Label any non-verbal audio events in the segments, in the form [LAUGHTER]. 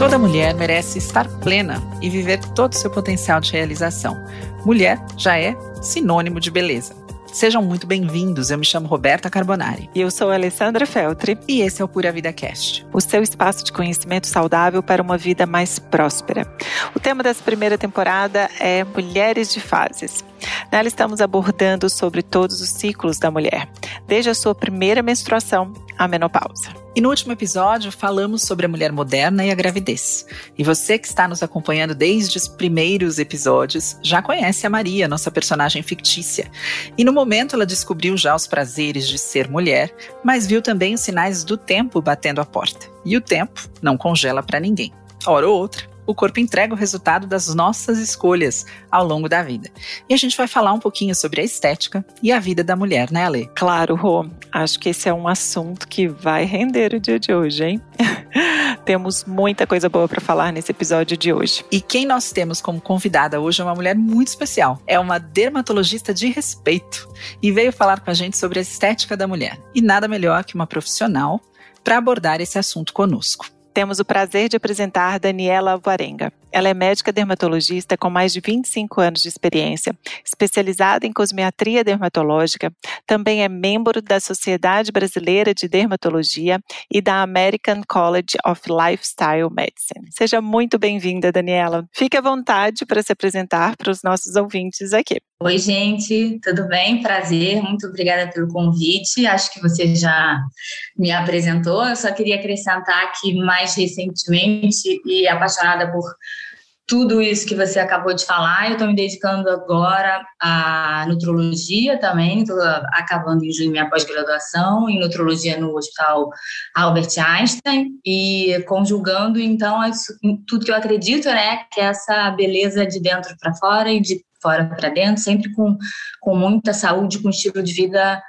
Toda mulher merece estar plena e viver todo o seu potencial de realização. Mulher já é sinônimo de beleza. Sejam muito bem-vindos. Eu me chamo Roberta Carbonari. E eu sou Alessandra Feltri. E esse é o Pura Vida Cast o seu espaço de conhecimento saudável para uma vida mais próspera. O tema dessa primeira temporada é Mulheres de Fases. Nela estamos abordando sobre todos os ciclos da mulher, desde a sua primeira menstruação à menopausa. E no último episódio falamos sobre a mulher moderna e a gravidez. E você que está nos acompanhando desde os primeiros episódios já conhece a Maria, nossa personagem fictícia. E no momento ela descobriu já os prazeres de ser mulher, mas viu também os sinais do tempo batendo a porta. E o tempo não congela para ninguém. Hora ou outra, o corpo entrega o resultado das nossas escolhas ao longo da vida. E a gente vai falar um pouquinho sobre a estética e a vida da mulher, né, Ale? Claro, Rô. Acho que esse é um assunto que vai render o dia de hoje, hein? [LAUGHS] temos muita coisa boa para falar nesse episódio de hoje. E quem nós temos como convidada hoje é uma mulher muito especial. É uma dermatologista de respeito e veio falar com a gente sobre a estética da mulher. E nada melhor que uma profissional para abordar esse assunto conosco temos o prazer de apresentar Daniela Alvarenga. Ela é médica dermatologista com mais de 25 anos de experiência, especializada em cosmetria dermatológica, também é membro da Sociedade Brasileira de Dermatologia e da American College of Lifestyle Medicine. Seja muito bem-vinda, Daniela. Fique à vontade para se apresentar para os nossos ouvintes aqui. Oi, gente, tudo bem? Prazer, muito obrigada pelo convite. Acho que você já me apresentou. Eu só queria acrescentar que mais recentemente e apaixonada por tudo isso que você acabou de falar. Eu estou me dedicando agora à nutrologia também, estou acabando em junho minha pós-graduação em nutrologia no Hospital Albert Einstein e conjugando então tudo que eu acredito, né, que é essa beleza de dentro para fora e de fora para dentro, sempre com, com muita saúde, com estilo de vida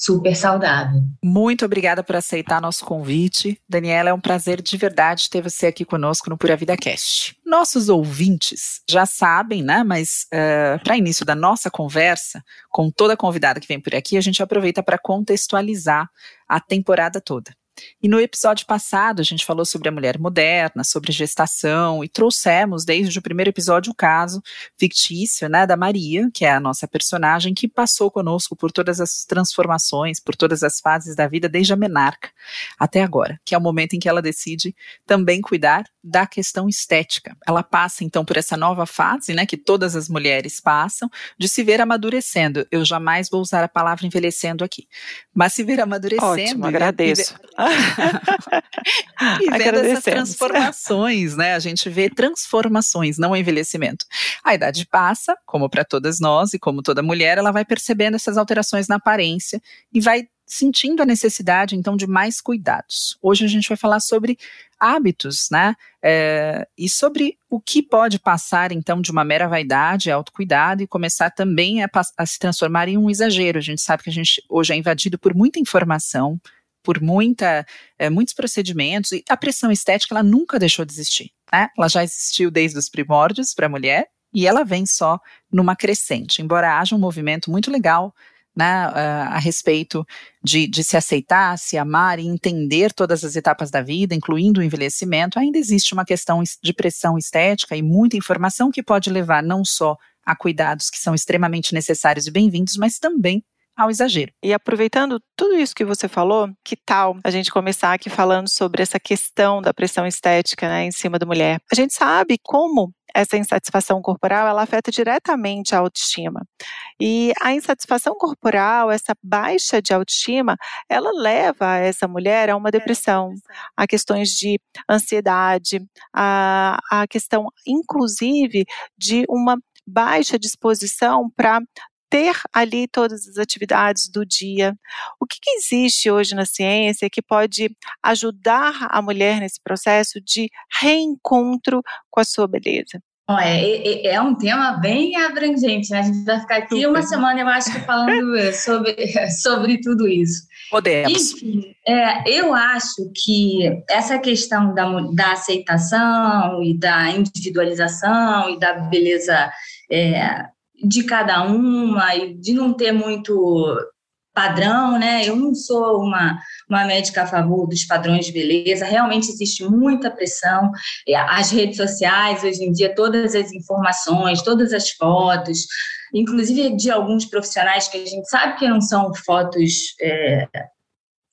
super saudável. Muito obrigada por aceitar nosso convite. Daniela, é um prazer de verdade ter você aqui conosco no Pura Vida Cast. Nossos ouvintes já sabem, né? Mas uh, eh, para início da nossa conversa, com toda convidada que vem por aqui, a gente aproveita para contextualizar a temporada toda. E no episódio passado, a gente falou sobre a mulher moderna, sobre gestação, e trouxemos desde o primeiro episódio o caso fictício né, da Maria, que é a nossa personagem, que passou conosco por todas as transformações, por todas as fases da vida, desde a menarca até agora, que é o momento em que ela decide também cuidar da questão estética. Ela passa então por essa nova fase, né, que todas as mulheres passam, de se ver amadurecendo. Eu jamais vou usar a palavra envelhecendo aqui, mas se ver amadurecendo. Ótimo, agradeço. e vendo essas transformações, né? A gente vê transformações, não envelhecimento. A idade passa, como para todas nós e como toda mulher, ela vai percebendo essas alterações na aparência e vai sentindo a necessidade, então, de mais cuidados. Hoje a gente vai falar sobre hábitos, né? É, e sobre o que pode passar, então, de uma mera vaidade, autocuidado e começar também a, a se transformar em um exagero. A gente sabe que a gente hoje é invadido por muita informação, por muita, é, muitos procedimentos, e a pressão estética ela nunca deixou de existir. Né? Ela já existiu desde os primórdios para a mulher e ela vem só numa crescente, embora haja um movimento muito legal né, a, respeito de, de, se aceitar, se amar e entender todas as etapas da vida, incluindo o envelhecimento, ainda existe uma questão de pressão estética e muita informação que pode levar não só a cuidados que são extremamente necessários e bem-vindos, mas também ao exagero. E aproveitando tudo isso que você falou, que tal a gente começar aqui falando sobre essa questão da pressão estética né, em cima da mulher? A gente sabe como essa insatisfação corporal ela afeta diretamente a autoestima. E a insatisfação corporal, essa baixa de autoestima, ela leva essa mulher a uma depressão, a questões de ansiedade, a, a questão, inclusive, de uma baixa disposição para ter ali todas as atividades do dia. O que, que, existe hoje na ciência que pode ajudar a mulher nesse processo de reencontro com a sua beleza? É, é, é um tema bem abrangente, né? A gente vai ficar aqui uma semana, eu acho falando sobre, [LAUGHS] sobre tudo isso. Podemos. Enfim, é, eu acho que essa questão da, da aceitação e da individualização e da beleza é, de cada uma e de não ter muito padrão, né? Eu não sou uma, uma médica a favor dos padrões de beleza, realmente existe muita pressão. As redes sociais, hoje em dia, todas as informações, todas as fotos, inclusive de alguns profissionais que a gente sabe que não são fotos. É,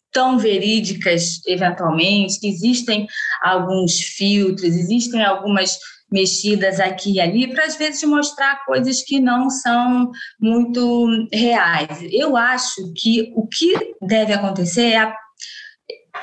tão verídicas, eventualmente, existem alguns filtros, existem algumas mexidas aqui e ali, para às vezes mostrar coisas que não são muito reais. Eu acho que o que deve acontecer é, a,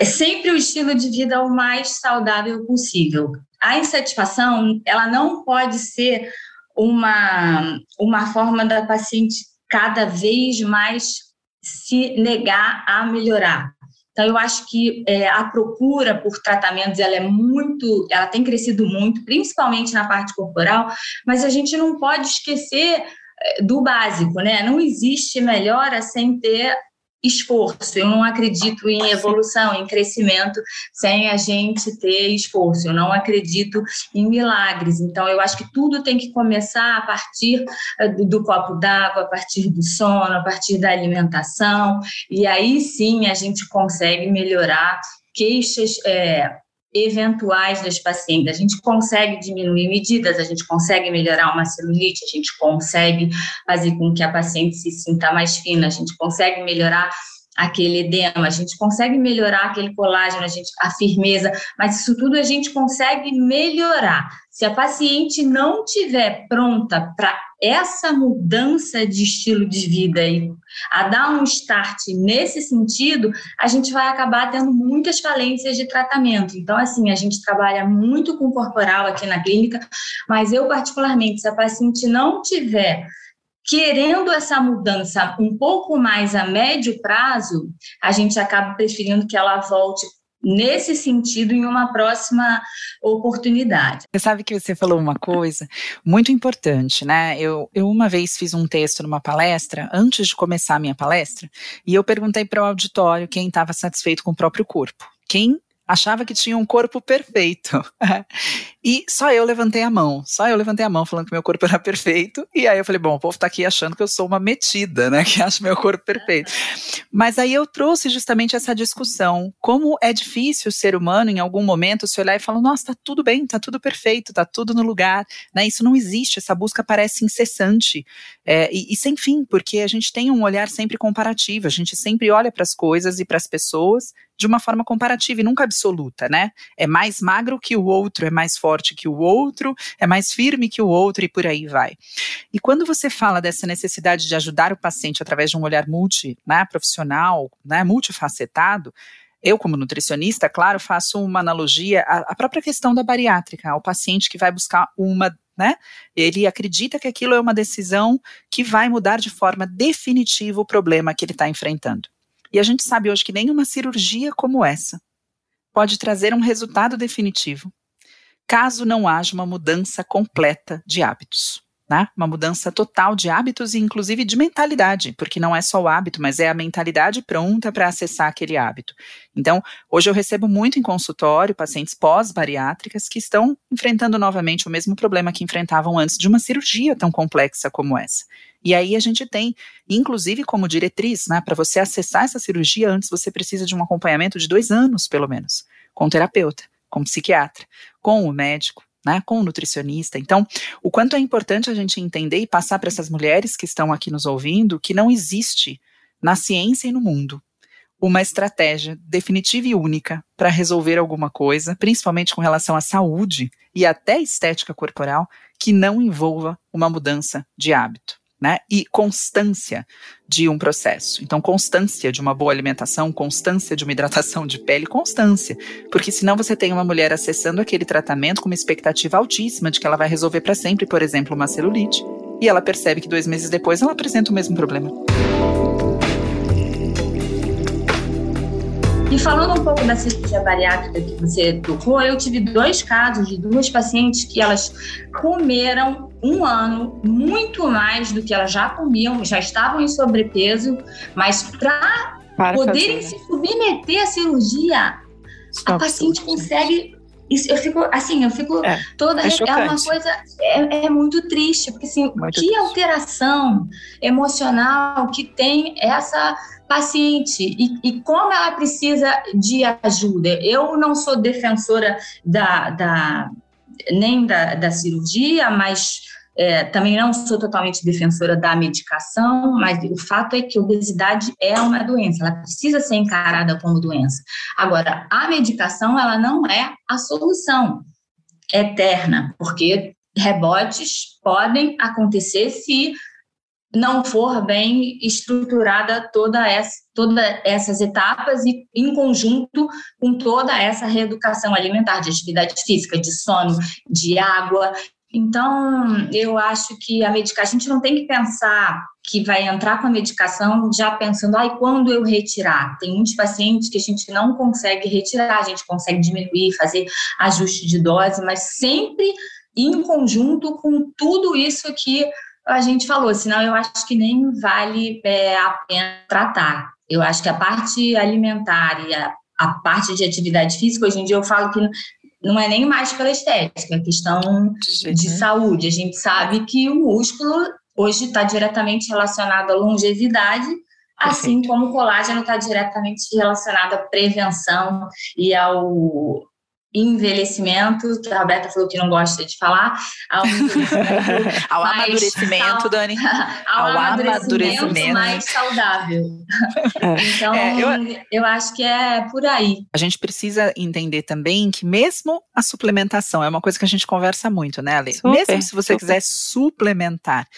é sempre o estilo de vida o mais saudável possível. A insatisfação, ela não pode ser uma, uma forma da paciente cada vez mais se negar a melhorar. Então, eu acho que é, a procura por tratamentos ela é muito, ela tem crescido muito, principalmente na parte corporal, mas a gente não pode esquecer é, do básico, né? Não existe melhora sem ter esforço. Eu não acredito em evolução, em crescimento sem a gente ter esforço. Eu não acredito em milagres. Então, eu acho que tudo tem que começar a partir eh, do, do copo d'água, a partir do sono, a partir da alimentação. E aí sim a gente consegue melhorar queixas. É, eventuais das pacientes. A gente consegue diminuir medidas, a gente consegue melhorar uma celulite, a gente consegue fazer com que a paciente se sinta mais fina, a gente consegue melhorar aquele edema, a gente consegue melhorar aquele colágeno, a, gente, a firmeza, mas isso tudo a gente consegue melhorar. Se a paciente não tiver pronta para essa mudança de estilo de vida e a dar um start nesse sentido, a gente vai acabar tendo muitas falências de tratamento. Então, assim, a gente trabalha muito com corporal aqui na clínica, mas eu, particularmente, se a paciente não tiver querendo essa mudança um pouco mais a médio prazo, a gente acaba preferindo que ela volte nesse sentido em uma próxima oportunidade. Você sabe que você falou uma coisa muito importante, né? Eu, eu uma vez fiz um texto numa palestra, antes de começar a minha palestra, e eu perguntei para o auditório quem estava satisfeito com o próprio corpo. Quem achava que tinha um corpo perfeito. [LAUGHS] e só eu levantei a mão, só eu levantei a mão falando que meu corpo era perfeito. E aí eu falei, bom, o povo tá aqui achando que eu sou uma metida, né, que acha meu corpo perfeito. Mas aí eu trouxe justamente essa discussão, como é difícil o ser humano em algum momento se olhar e falar, nossa, tá tudo bem, tá tudo perfeito, tá tudo no lugar, né? Isso não existe, essa busca parece incessante é, e, e sem fim, porque a gente tem um olhar sempre comparativo, a gente sempre olha para as coisas e para as pessoas de uma forma comparativa e nunca absoluta, né? É mais magro que o outro, é mais forte que o outro, é mais firme que o outro e por aí vai. E quando você fala dessa necessidade de ajudar o paciente através de um olhar multi, né, profissional, né, multifacetado, eu, como nutricionista, claro, faço uma analogia à, própria questão da bariátrica, ao paciente que vai buscar uma né? Ele acredita que aquilo é uma decisão que vai mudar de forma definitiva o problema que ele está enfrentando. E a gente sabe hoje que nenhuma cirurgia como essa pode trazer um resultado definitivo, caso não haja uma mudança completa de hábitos. Né? Uma mudança total de hábitos e inclusive de mentalidade, porque não é só o hábito, mas é a mentalidade pronta para acessar aquele hábito. Então, hoje eu recebo muito em consultório pacientes pós-bariátricas que estão enfrentando novamente o mesmo problema que enfrentavam antes de uma cirurgia tão complexa como essa. E aí a gente tem, inclusive como diretriz, né, para você acessar essa cirurgia antes, você precisa de um acompanhamento de dois anos, pelo menos, com terapeuta, com psiquiatra, com o médico, né, com o nutricionista. Então, o quanto é importante a gente entender e passar para essas mulheres que estão aqui nos ouvindo que não existe na ciência e no mundo uma estratégia definitiva e única para resolver alguma coisa, principalmente com relação à saúde e até estética corporal, que não envolva uma mudança de hábito né? E constância de um processo. Então, constância de uma boa alimentação, constância de uma hidratação de pele, constância. Porque senão você tem uma mulher acessando aquele tratamento com uma expectativa altíssima de que ela vai resolver para sempre, por exemplo, uma celulite, e ela percebe que dois meses depois ela apresenta o mesmo problema. E falando um pouco da cirurgia bariátrica que você tocou, eu tive dois casos de duas pacientes que elas comeram um ano muito mais do que elas já comiam, já estavam em sobrepeso, mas para poderem fazer, né? se submeter à cirurgia, a paciente consegue isso, eu fico assim, eu fico é, toda é, é uma coisa é, é, muito triste porque assim muito que triste. alteração emocional que tem essa paciente e, e, como ela precisa de ajuda. Eu não sou defensora da, da nem da, da cirurgia, mas é, também não sou totalmente defensora da medicação, mas o fato é que obesidade é uma doença, ela precisa ser encarada como doença. Agora, a medicação, ela não é a solução eterna, porque rebotes podem acontecer se não for bem estruturada toda essa, todas essas etapas e em conjunto com toda essa reeducação alimentar, de atividade física, de sono, de água. Então, eu acho que a medicação, a gente não tem que pensar que vai entrar com a medicação já pensando, ai, quando eu retirar? Tem muitos pacientes que a gente não consegue retirar, a gente consegue diminuir, fazer ajuste de dose, mas sempre em conjunto com tudo isso que a gente falou, senão eu acho que nem vale é, a pena tratar. Eu acho que a parte alimentar e a, a parte de atividade física, hoje em dia eu falo que não é nem mais pela estética, é questão de saúde. A gente sabe que o músculo hoje está diretamente relacionado à longevidade, assim como o colágeno está diretamente relacionado à prevenção e ao envelhecimento, que a Roberta falou que não gosta de falar, ao, [LAUGHS] ao amadurecimento, Dani. [LAUGHS] Ao, ao amadurecimento, amadurecimento, mais saudável. É. Então, é, eu, eu acho que é por aí. A gente precisa entender também que mesmo a suplementação, é uma coisa que a gente conversa muito, né, Ale? Super, mesmo se você super. quiser suplementar,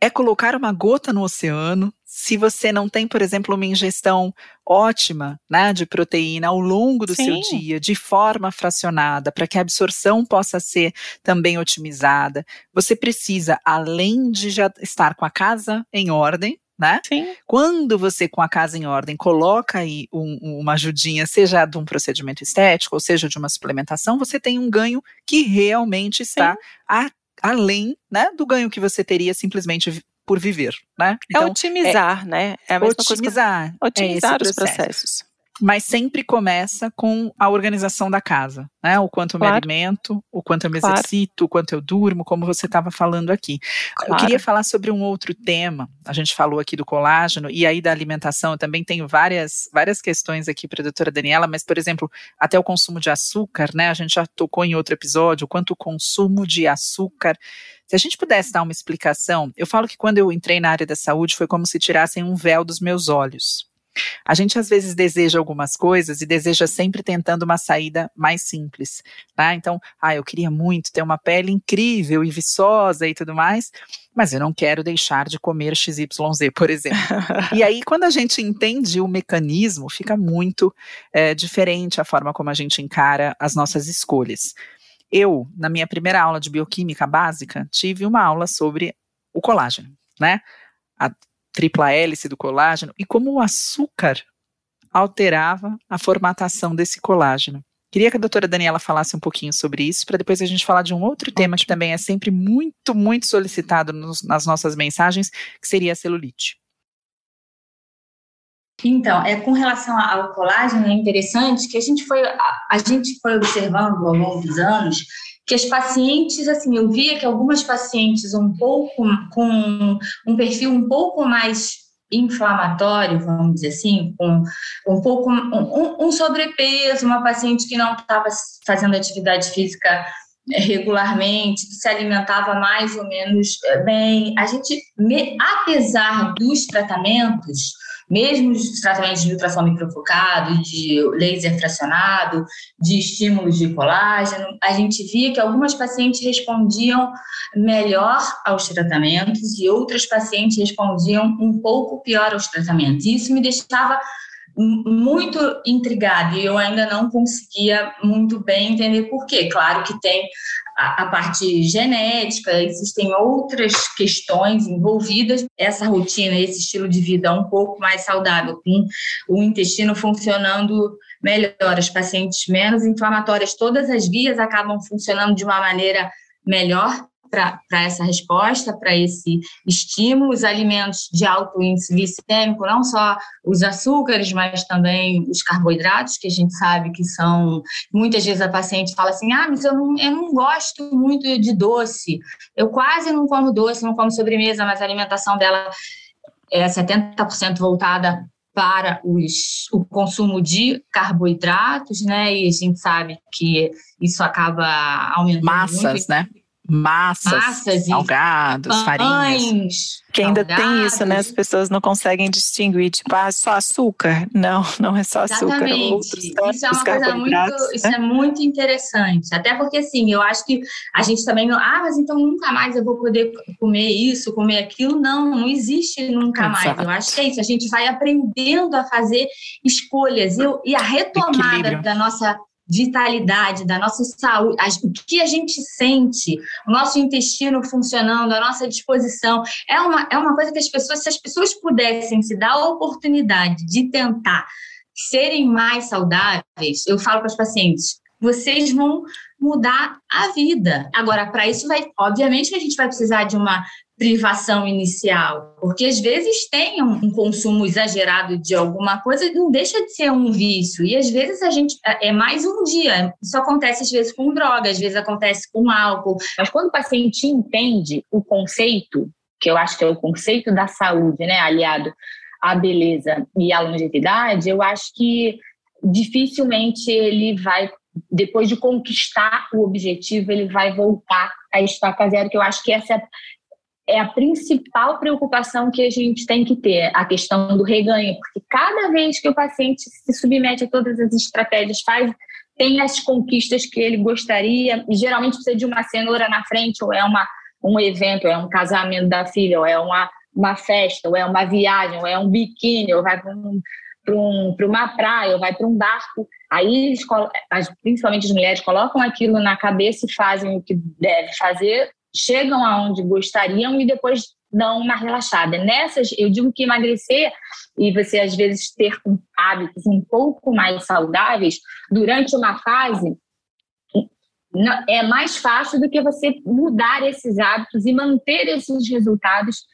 é colocar uma gota no oceano, se você não tem, por exemplo, uma ingestão ótima né, de proteína ao longo do Sim. seu dia, de forma fracionada, para que a absorção possa ser também otimizada, você precisa, além de já estar com a casa em ordem, né? Sim. Quando você, com a casa em ordem, coloca aí um, uma ajudinha, seja de um procedimento estético, ou seja de uma suplementação, você tem um ganho que realmente está a, além né, do ganho que você teria simplesmente por viver, né? É então, é otimizar, é, né? É a mesma otimizar, coisa. Otimizar é os processos. Mas sempre começa com a organização da casa, né? O quanto eu claro. me alimento, o quanto eu me claro. exercito, o quanto eu durmo, como você estava falando aqui. Claro. Eu queria falar sobre um outro tema. A gente falou aqui do colágeno e aí da alimentação. Eu também tenho várias, várias questões aqui para a doutora Daniela, mas, por exemplo, até o consumo de açúcar, né? A gente já tocou em outro episódio, o quanto o consumo de açúcar se a gente pudesse dar uma explicação, eu falo que quando eu entrei na área da saúde foi como se tirassem um véu dos meus olhos. A gente às vezes deseja algumas coisas e deseja sempre tentando uma saída mais simples, tá? Então, ah, eu queria muito ter uma pele incrível e viçosa e tudo mais, mas eu não quero deixar de comer XYZ, por exemplo. e aí, quando a gente entende o mecanismo, fica muito é, diferente a forma como a gente encara as nossas escolhas. Eu, na minha primeira aula de bioquímica básica, tive uma aula sobre o colágeno, né? A tripla hélice do colágeno e como o açúcar alterava a formatação desse colágeno. Queria que a doutora Daniela falasse um pouquinho sobre isso, para depois a gente falar de um outro tema que também é sempre muito, muito solicitado nos, nas nossas mensagens, que seria a celulite. Então, é com relação ao colágeno, é interessante que a gente foi, a, a gente foi observando ao longo dos anos que as pacientes, assim, eu via que algumas pacientes um pouco com um perfil um pouco mais inflamatório, vamos dizer assim, com um pouco um, um sobrepeso, uma paciente que não estava fazendo atividade física regularmente, que se alimentava mais ou menos eh, bem. A gente, apesar dos tratamentos, mesmo os tratamentos de ultrassom microfocado, de laser fracionado, de estímulos de colágeno, a gente via que algumas pacientes respondiam melhor aos tratamentos e outras pacientes respondiam um pouco pior aos tratamentos. Isso me deixava muito intrigada e eu ainda não conseguia muito bem entender por quê. Claro que tem a, a, parte genética, existem outras questões envolvidas. Essa rotina, esse estilo de vida um pouco mais saudável, com o intestino funcionando melhor, as pacientes menos inflamatórias, todas as vias acabam funcionando de uma maneira melhor para essa resposta, para esse estímulo, os alimentos de alto índice glicêmico, não só os açúcares, mas também os carboidratos, que a gente sabe que são. Muitas vezes a paciente fala assim: ah, mas eu não, eu não gosto muito de doce, eu quase não como doce, não como sobremesa, mas a alimentação dela é 70% voltada para os, o consumo de carboidratos, né? E a gente sabe que isso acaba aumentando massas, muito. né? Massas, massas salgados, farinhas. Que ainda salgados. tem isso, né? As pessoas não conseguem distinguir, tipo, ah, só açúcar. Não, não é só açúcar. Exatamente. Outros, isso é uma coisa muito, né? isso é muito interessante. Até porque, assim, eu acho que a gente também não, ah, mas então nunca mais eu vou poder comer isso, comer aquilo. Não, não existe nunca Exato. mais. Eu acho que é isso. A gente vai aprendendo a fazer escolhas. Eu, e a retomada Equilíbrio. da nossa vitalidade, da nossa saúde, o que a gente sente, o nosso intestino funcionando, a nossa disposição. É uma, é uma coisa que as pessoas, se as pessoas pudessem se dar a oportunidade de tentar serem mais saudáveis, eu falo para os pacientes, vocês vão mudar a vida. Agora, para isso vai, obviamente que a gente vai precisar de uma privação inicial, porque às vezes tem um, consumo exagerado de alguma coisa e não deixa de ser um vício. E às vezes a gente é, é mais um dia. Isso acontece às vezes com droga, às vezes acontece com álcool. Mas quando o paciente entende o conceito, que eu acho que é o conceito da saúde, né, aliado à beleza e à longevidade, eu acho que dificilmente ele vai depois de conquistar o objetivo, ele vai voltar a estaca zero, que eu acho que essa é a principal preocupação que a gente tem que ter, a questão do reganho, porque cada vez que o paciente se submete a todas as estratégias, faz tem as conquistas que ele gostaria, e geralmente precisa de uma cenoura na frente, ou é uma, um evento, ou é um casamento da filha, ou é uma, uma festa, ou é uma viagem, ou é um biquíni, ou vai para um, um, uma praia, ou vai para um barco. Aí, eles, principalmente as mulheres, colocam aquilo na cabeça e fazem o que deve fazer, chegam aonde gostariam e depois dão uma relaxada. Nessas, eu digo que emagrecer e você às vezes ter hábitos um pouco mais saudáveis durante uma fase é mais fácil do que você mudar esses hábitos e manter esses resultados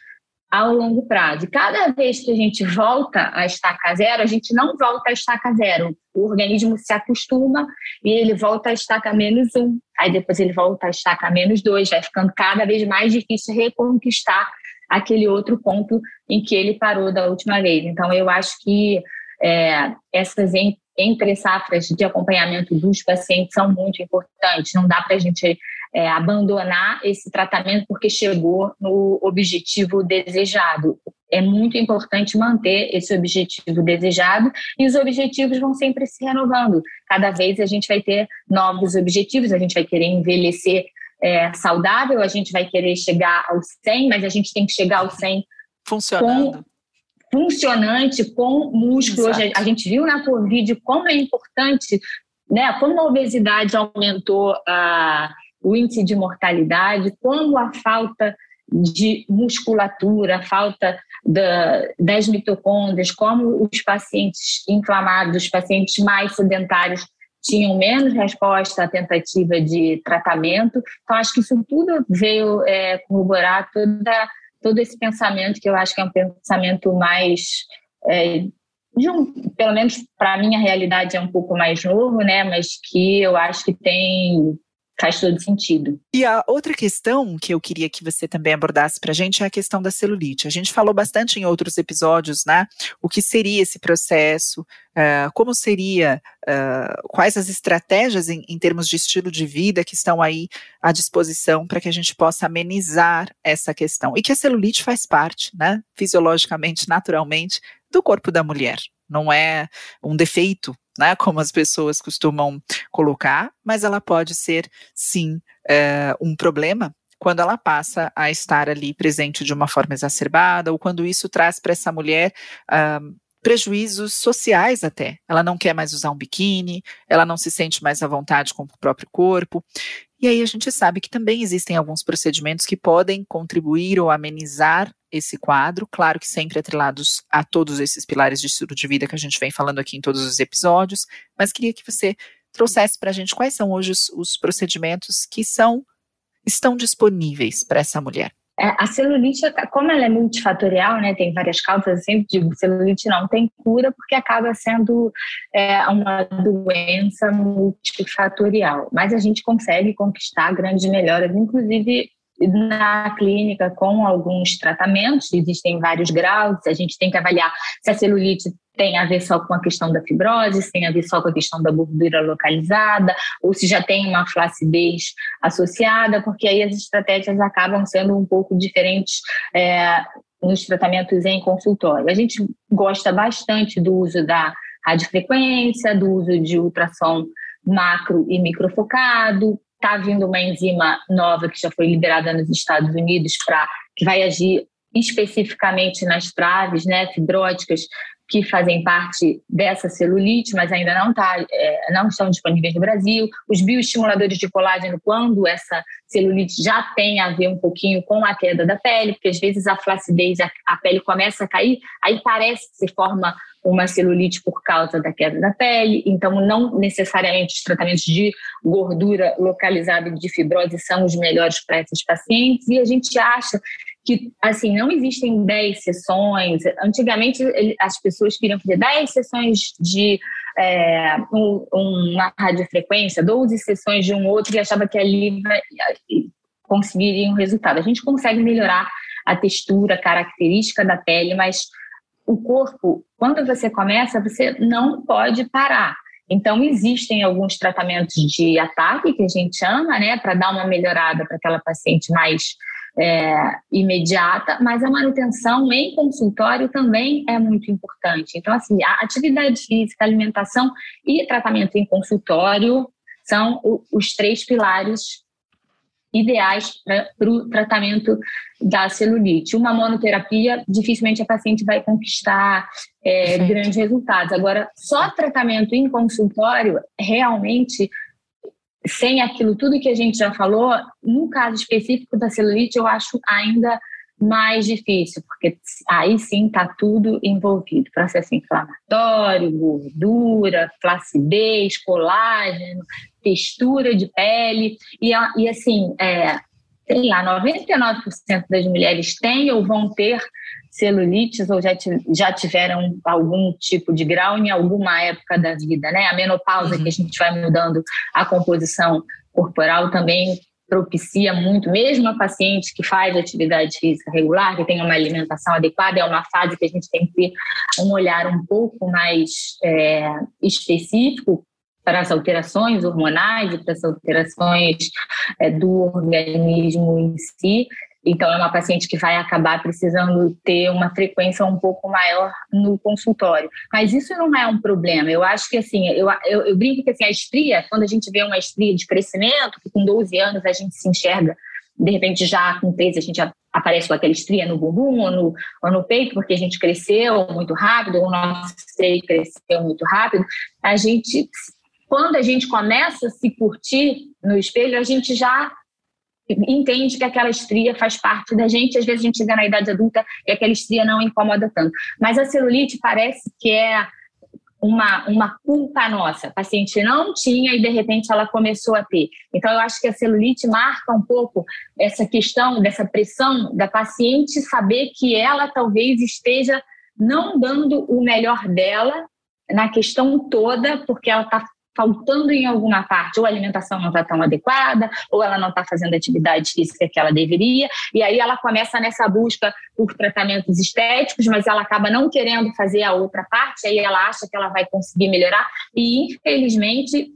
ao longo prazo. Cada vez que a gente volta a estaca zero, a gente não volta a estaca zero. O organismo se acostuma e ele volta a estaca menos um. Aí depois ele volta a estaca menos dois. Vai ficando cada vez mais difícil reconquistar aquele outro ponto em que ele parou da última vez. Então, eu acho que é, essas entre safras de acompanhamento dos pacientes são muito importantes. Não dá para a gente é, abandonar esse tratamento porque chegou no objetivo desejado. É muito importante manter esse objetivo desejado e os objetivos vão sempre se renovando. Cada vez a gente vai ter novos objetivos, a gente vai querer envelhecer é, saudável, a gente vai querer chegar ao 100, mas a gente tem que chegar ao 100 funcionando. Com, funcionante, com músculo. Hoje, a gente viu na Covid como é importante, né? Como a obesidade aumentou a o índice de mortalidade, como a falta de musculatura, a falta da, das mitocôndrias, como os pacientes inflamados, os pacientes mais sedentários tinham menos resposta à tentativa de tratamento. Então, acho que isso tudo veio é, corroborar toda, todo esse pensamento, que eu acho que é um pensamento mais. É, um, pelo menos para a minha realidade é um pouco mais novo, né? Mas que eu acho que tem faz todo sentido. E a outra questão que eu queria que você também abordasse para a gente é a questão da celulite. A gente falou bastante em outros episódios, né? O que seria esse processo, uh, como seria, uh, quais as estratégias em, em, termos de estilo de vida que estão aí à disposição para que a gente possa amenizar essa questão. E que a celulite faz parte, né? Fisiologicamente, naturalmente, do corpo da mulher. Não é um defeito né, como as pessoas costumam colocar, mas ela pode ser, sim, é, um problema quando ela passa a estar ali presente de uma forma exacerbada, ou quando isso traz para essa mulher. Uh, prejuízos sociais até. Ela não quer mais usar um biquíni, ela não se sente mais à vontade com o próprio corpo. E aí a gente sabe que também existem alguns procedimentos que podem contribuir ou amenizar esse quadro, claro que sempre atrelados a todos esses pilares de estudo de vida que a gente vem falando aqui em todos os episódios, mas queria que você trouxesse para a gente quais são hoje os, os procedimentos que são estão disponíveis para essa mulher. É, a celulite, como ela é multifatorial, né, tem várias causas, eu sempre digo, celulite não tem cura porque acaba sendo é, uma doença multifatorial. Mas a gente consegue conquistar grandes melhoras, inclusive na clínica com alguns tratamentos, existem vários graus, a gente tem que avaliar se a celulite tem a ver só com a questão da fibrose, se tem a ver só com a questão da gordura localizada, ou se já tem uma flacidez associada, porque aí as estratégias acabam sendo um pouco diferentes é, nos tratamentos em consultório. A gente gosta bastante do uso da radiofrequência, do uso de ultrassom macro e microfocado, está vindo uma enzima nova que já foi liberada nos Estados Unidos para que vai agir especificamente nas traves né, fibróticas que fazem parte dessa celulite, mas ainda não, tá, é, não estão disponíveis no Brasil. Os bioestimuladores de colágeno, quando essa celulite já tem a ver um pouquinho com a queda da pele, porque às vezes a flacidez, a, a pele começa a cair, aí parece que se forma uma celulite por causa da queda da pele, então não necessariamente os tratamentos de gordura localizada e de fibrose são os melhores para esses pacientes, e a gente acha que, assim, não existem 10 sessões. Antigamente, as pessoas queriam fazer 10 sessões de é, um, uma radiofrequência, 12 sessões de um outro e achava que ali conseguiria um resultado. A gente consegue melhorar a textura, a característica da pele, mas o corpo, quando você começa, você não pode parar. Então, existem alguns tratamentos de ataque, que a gente chama, né, para dar uma melhorada para aquela paciente mais é, imediata, mas a manutenção em consultório também é muito importante. Então, assim, a atividade física, alimentação e tratamento em consultório são os três pilares ideais para o tratamento da celulite. Uma monoterapia, dificilmente a paciente vai conquistar é, grandes resultados. Agora, só tratamento em consultório realmente sem aquilo tudo que a gente já falou, no caso específico da celulite, eu acho ainda mais difícil, porque aí sim está tudo envolvido: processo inflamatório, gordura, flacidez, colágeno, textura de pele. E, e assim, é, sei lá, 99% das mulheres têm ou vão ter celulites ou já, já tiveram algum tipo de grau em alguma época da vida, né? A menopausa, uhum. que a gente vai mudando a composição corporal, também propicia muito, mesmo a paciente que faz atividade física regular, que tem uma alimentação adequada, é uma fase que a gente tem que ter um olhar um pouco mais é, específico para as alterações hormonais e para as alterações é, do organismo em si. Então, é uma paciente que vai acabar precisando ter uma frequência um pouco maior no consultório. Mas isso não é um problema. Eu acho que, assim, eu, eu, eu brinco que assim, a estria, quando a gente vê uma estria de crescimento, que com 12 anos a gente se enxerga, de repente já com 13 a gente aparece com aquela estria no bumbum ou no, ou no peito, porque a gente cresceu muito rápido, ou o nosso seio cresceu muito rápido, a gente, quando a gente começa a se curtir no espelho, a gente já entende que aquela estria faz parte da gente, às vezes a gente chega na idade adulta e aquela estria não incomoda tanto. Mas a celulite parece que é uma, uma culpa nossa. A paciente não tinha e de repente ela começou a ter. Então eu acho que a celulite marca um pouco essa questão dessa pressão da paciente saber que ela talvez esteja não dando o melhor dela na questão toda, porque ela está faltando em alguma parte, ou a alimentação não está tão adequada, ou ela não está fazendo a atividade física que ela deveria, e aí ela começa nessa busca por tratamentos estéticos, mas ela acaba não querendo fazer a outra parte, aí ela acha que ela vai conseguir melhorar, e infelizmente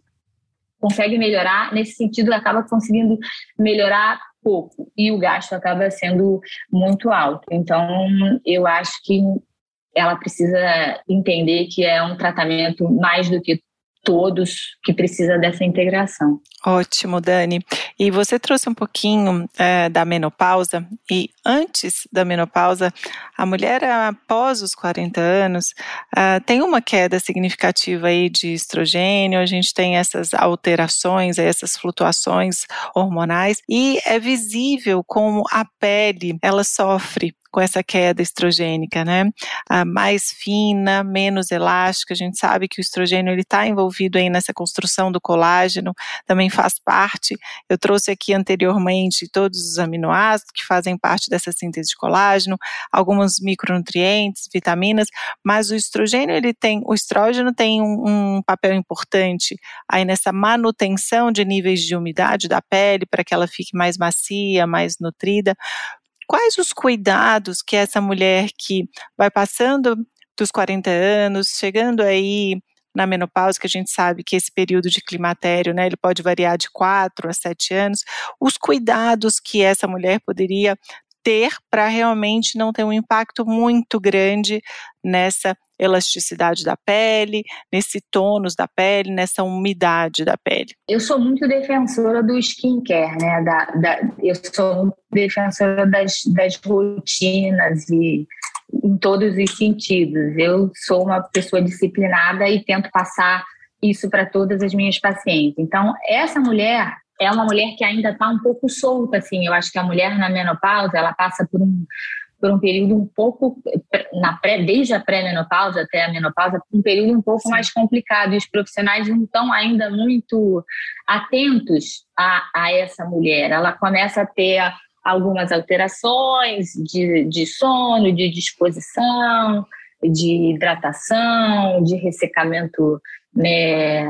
consegue melhorar, nesse sentido acaba conseguindo melhorar pouco, e o gasto acaba sendo muito alto. Então, eu acho que ela precisa entender que é um tratamento mais do que todos que precisa dessa integração. Ótimo, Dani. E você trouxe um pouquinho é, da menopausa e antes da menopausa, a mulher após os 40 anos uh, tem uma queda significativa aí de estrogênio, a gente tem essas alterações, essas flutuações hormonais e é visível como a pele ela sofre com essa queda estrogênica, né? mais fina, menos elástica. A gente sabe que o estrogênio ele está envolvido envolvido aí nessa construção do colágeno, também faz parte. Eu trouxe aqui anteriormente todos os aminoácidos que fazem parte dessa síntese de colágeno, alguns micronutrientes, vitaminas, mas o estrogênio ele tem, o estrógeno tem um, um papel importante aí nessa manutenção de níveis de umidade da pele para que ela fique mais macia, mais nutrida. Quais os cuidados que essa mulher que vai passando dos 40 anos, chegando aí na menopausa, que a gente sabe que esse período de climatério, né, ele pode variar de 4 a 7 anos, os cuidados que essa mulher poderia ter para realmente não ter um impacto muito grande nessa elasticidade da pele, nesse tônus da pele, nessa umidade da pele? Eu sou muito defensora do skincare, né? Da, da, eu sou defensora das, das rotinas e em todos os sentidos. Eu sou uma pessoa disciplinada e tento passar isso para todas as minhas pacientes. Então, essa mulher é uma mulher que ainda está um pouco solta, assim. Eu acho que a mulher na menopausa, ela passa por um, por um período um pouco, na pré, desde a pré-menopausa até a menopausa, um período um pouco mais complicado. E os profissionais não estão ainda muito atentos a, a essa mulher. Ela começa a ter algumas alterações de, de sono, de disposição, de hidratação, de ressecamento né,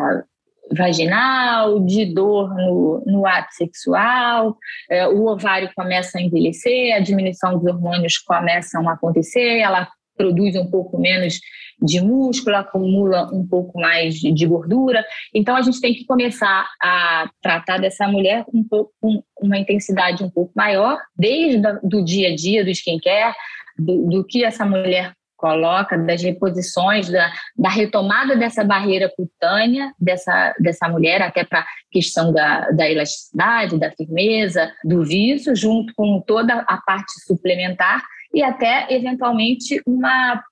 vaginal, de dor no, no ato sexual, é, o ovário começa a envelhecer, a diminuição dos hormônios começa a acontecer, ela produz um pouco menos de músculo, acumula um pouco mais de gordura. Então a gente tem que começar a tratar dessa mulher com, um pouco, com uma intensidade um pouco maior, desde o dia a dia do skincare, do, do que essa mulher coloca, das reposições, da, da retomada dessa barreira cutânea dessa, dessa mulher, até para a questão da, da elasticidade, da firmeza, do viso, junto com toda a parte suplementar e até, eventualmente, uma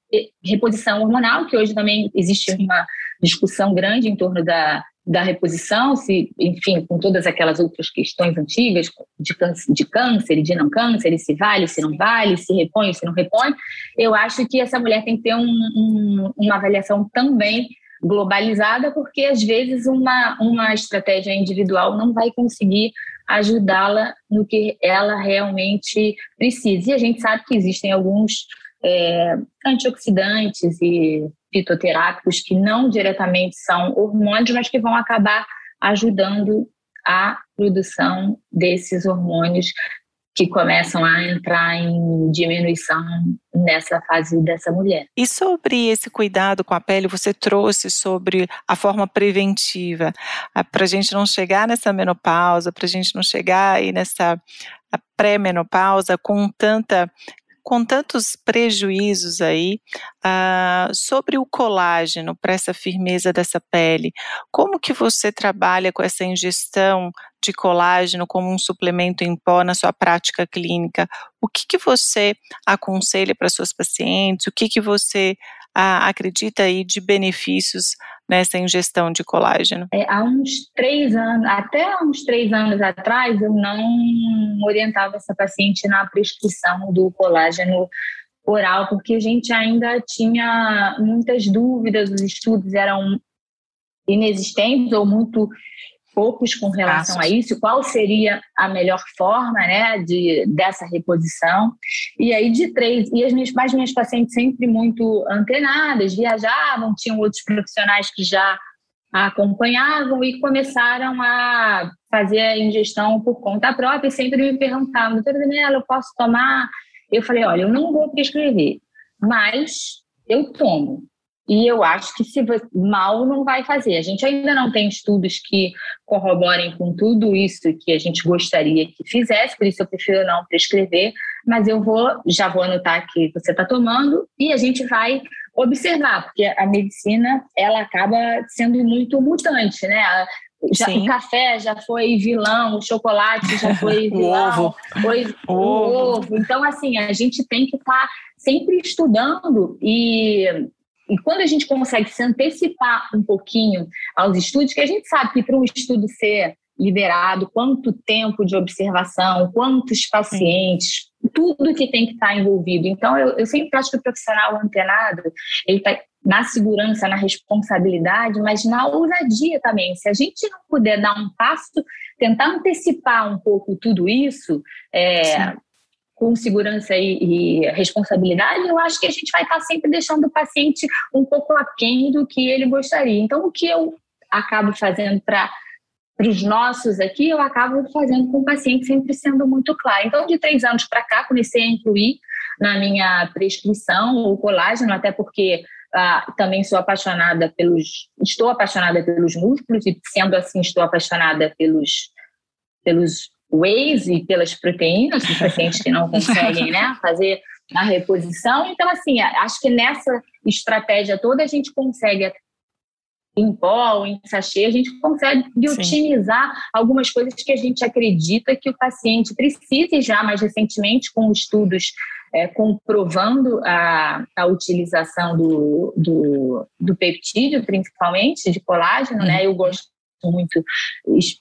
reposição hormonal, que hoje também existe uma discussão grande em torno da, da reposição, se, enfim, com todas aquelas outras questões antigas de câncer, de câncer e de não câncer, se vale, se não vale, se repõe, se não repõe, eu acho que essa mulher tem que ter um, um, uma avaliação também globalizada, porque às vezes uma, uma estratégia individual não vai conseguir ajudá-la no que ela realmente precisa. E a gente sabe que existem alguns é, antioxidantes e fitoterápicos que não diretamente são hormônios, mas que vão acabar ajudando a produção desses hormônios que começam a entrar em diminuição nessa fase dessa mulher. E sobre esse cuidado com a pele, você trouxe sobre a forma preventiva, para a gente não chegar nessa menopausa, para a gente não chegar aí nessa pré-menopausa com tanta com tantos prejuízos aí uh, sobre o colágeno para essa firmeza dessa pele. Como que você trabalha com essa ingestão de colágeno como um suplemento em pó na sua prática clínica? O que, que você aconselha para suas pacientes? O que, que você uh, acredita aí de benefícios nessa ingestão de colágeno? É, há uns três anos, até uns três anos atrás, eu não orientava essa paciente na prescrição do colágeno oral, porque a gente ainda tinha muitas dúvidas, os estudos eram inexistentes ou muito poucos com relação a isso, qual seria a melhor forma né, de, dessa reposição. E aí, de três, e as minhas, as minhas pacientes sempre muito antenadas, viajavam, tinham outros profissionais que já a acompanhavam e começaram a fazer a ingestão por conta própria e sempre me perguntavam, doutora Daniela, eu posso tomar? Eu falei, olha, eu não vou prescrever, mas eu tomo. E eu acho que se mal não vai fazer. A gente ainda não tem estudos que corroborem com tudo isso que a gente gostaria que fizesse, por isso eu prefiro não prescrever, mas eu vou, já vou anotar que você está tomando e a gente vai observar, porque a medicina ela acaba sendo muito mutante, né? Já, o café já foi vilão, o chocolate já foi [LAUGHS] vilão, o ovo. O ovo. Então, assim, a gente tem que estar tá sempre estudando e e quando a gente consegue se antecipar um pouquinho aos estudos, que a gente sabe que para um estudo ser liberado, quanto tempo de observação, quantos pacientes, tudo que tem que estar envolvido. Então, eu, eu sempre acho que o profissional antenado, ele está na segurança, na responsabilidade, mas na ousadia também. Se a gente não puder dar um passo, tentar antecipar um pouco tudo isso, é, com segurança e, e, responsabilidade, eu acho que a gente vai estar sempre deixando o paciente um pouco aquém do que ele gostaria. Então, o que eu acabo fazendo para para os nossos aqui, eu acabo fazendo com o paciente sempre sendo muito claro. Então, de três anos para cá, comecei a incluir na minha prescrição o colágeno, até porque ah, também sou apaixonada pelos, estou apaixonada pelos músculos e sendo assim estou apaixonada pelos pelos whey e pelas proteínas, dos pacientes que não conseguem, né, fazer a reposição. Então, assim, acho que nessa estratégia toda a gente consegue em pó em sachê, a gente consegue Sim. otimizar algumas coisas que a gente acredita que o paciente precisa e já mais recentemente com estudos é, comprovando a, a utilização do, do, do, peptídeo, principalmente, de colágeno, né? Uhum. Eu gosto muito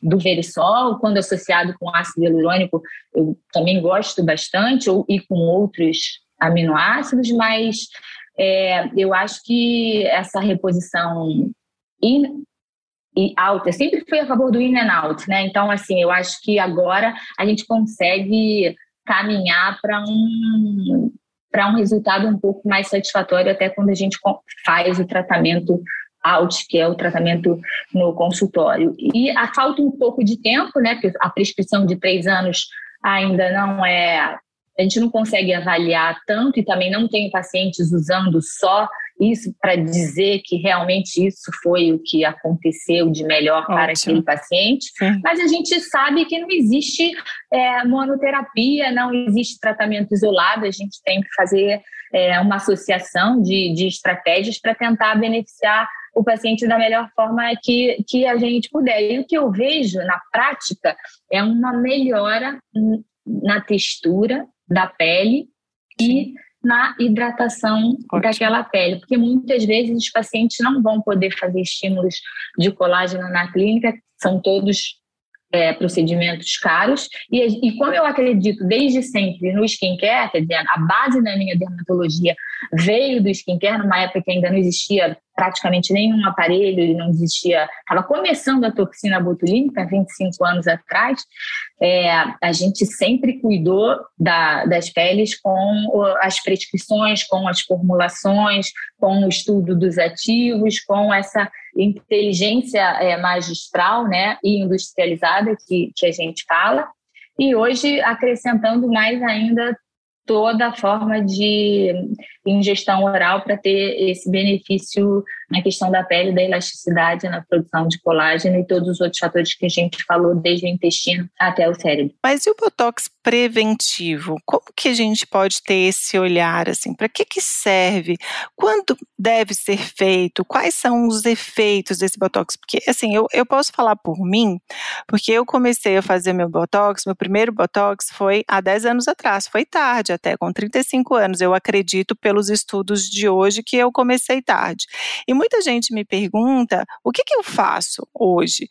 do verisol, quando associado com ácido hialurônico, eu também gosto bastante, ou, e com outros aminoácidos, mas é, eu acho que essa reposição in e out, eu sempre fui a favor do in and out, né? Então, assim, eu acho que agora a gente consegue caminhar para um para um resultado um pouco mais satisfatório até quando a gente faz o tratamento out, que é o tratamento no consultório. E a falta um pouco de tempo, né? Porque a prescrição de três anos ainda não é a gente não consegue avaliar tanto e também não tem pacientes usando só isso para dizer que realmente isso foi o que aconteceu de melhor Ótimo. para aquele paciente, Sim. mas a gente sabe que não existe é, monoterapia, não existe tratamento isolado, a gente tem que fazer é, uma associação de, de estratégias para tentar beneficiar o paciente da melhor forma que, que a gente puder. E o que eu vejo na prática é uma melhora na textura da pele e na hidratação Ótimo. daquela pele, porque muitas vezes os pacientes não vão poder fazer estímulos de colágeno na clínica, são todos é, procedimentos caros. E, e como eu acredito desde sempre no skincare, quer dizer, a base da minha dermatologia veio do skincare, numa época que ainda não existia praticamente nenhum aparelho, não existia, estava começando a toxina botulínica 25 anos atrás, é, a gente sempre cuidou da, das peles com as prescrições, com as formulações, com o estudo dos ativos, com essa inteligência é, magistral né, e industrializada que, que a gente fala. E hoje, acrescentando mais ainda toda forma de ingestão oral para ter esse benefício na questão da pele, da elasticidade, na produção de colágeno e todos os outros fatores que a gente falou, desde o intestino até o cérebro. Mas e o botox preventivo? Como que a gente pode ter esse olhar assim? Para que que serve? Quando deve ser feito? Quais são os efeitos desse botox? Porque assim, eu, eu posso falar por mim, porque eu comecei a fazer meu botox, meu primeiro botox foi há 10 anos atrás, foi tarde até, com 35 anos. Eu acredito pelos estudos de hoje que eu comecei tarde. E muita gente me pergunta o que, que eu faço hoje.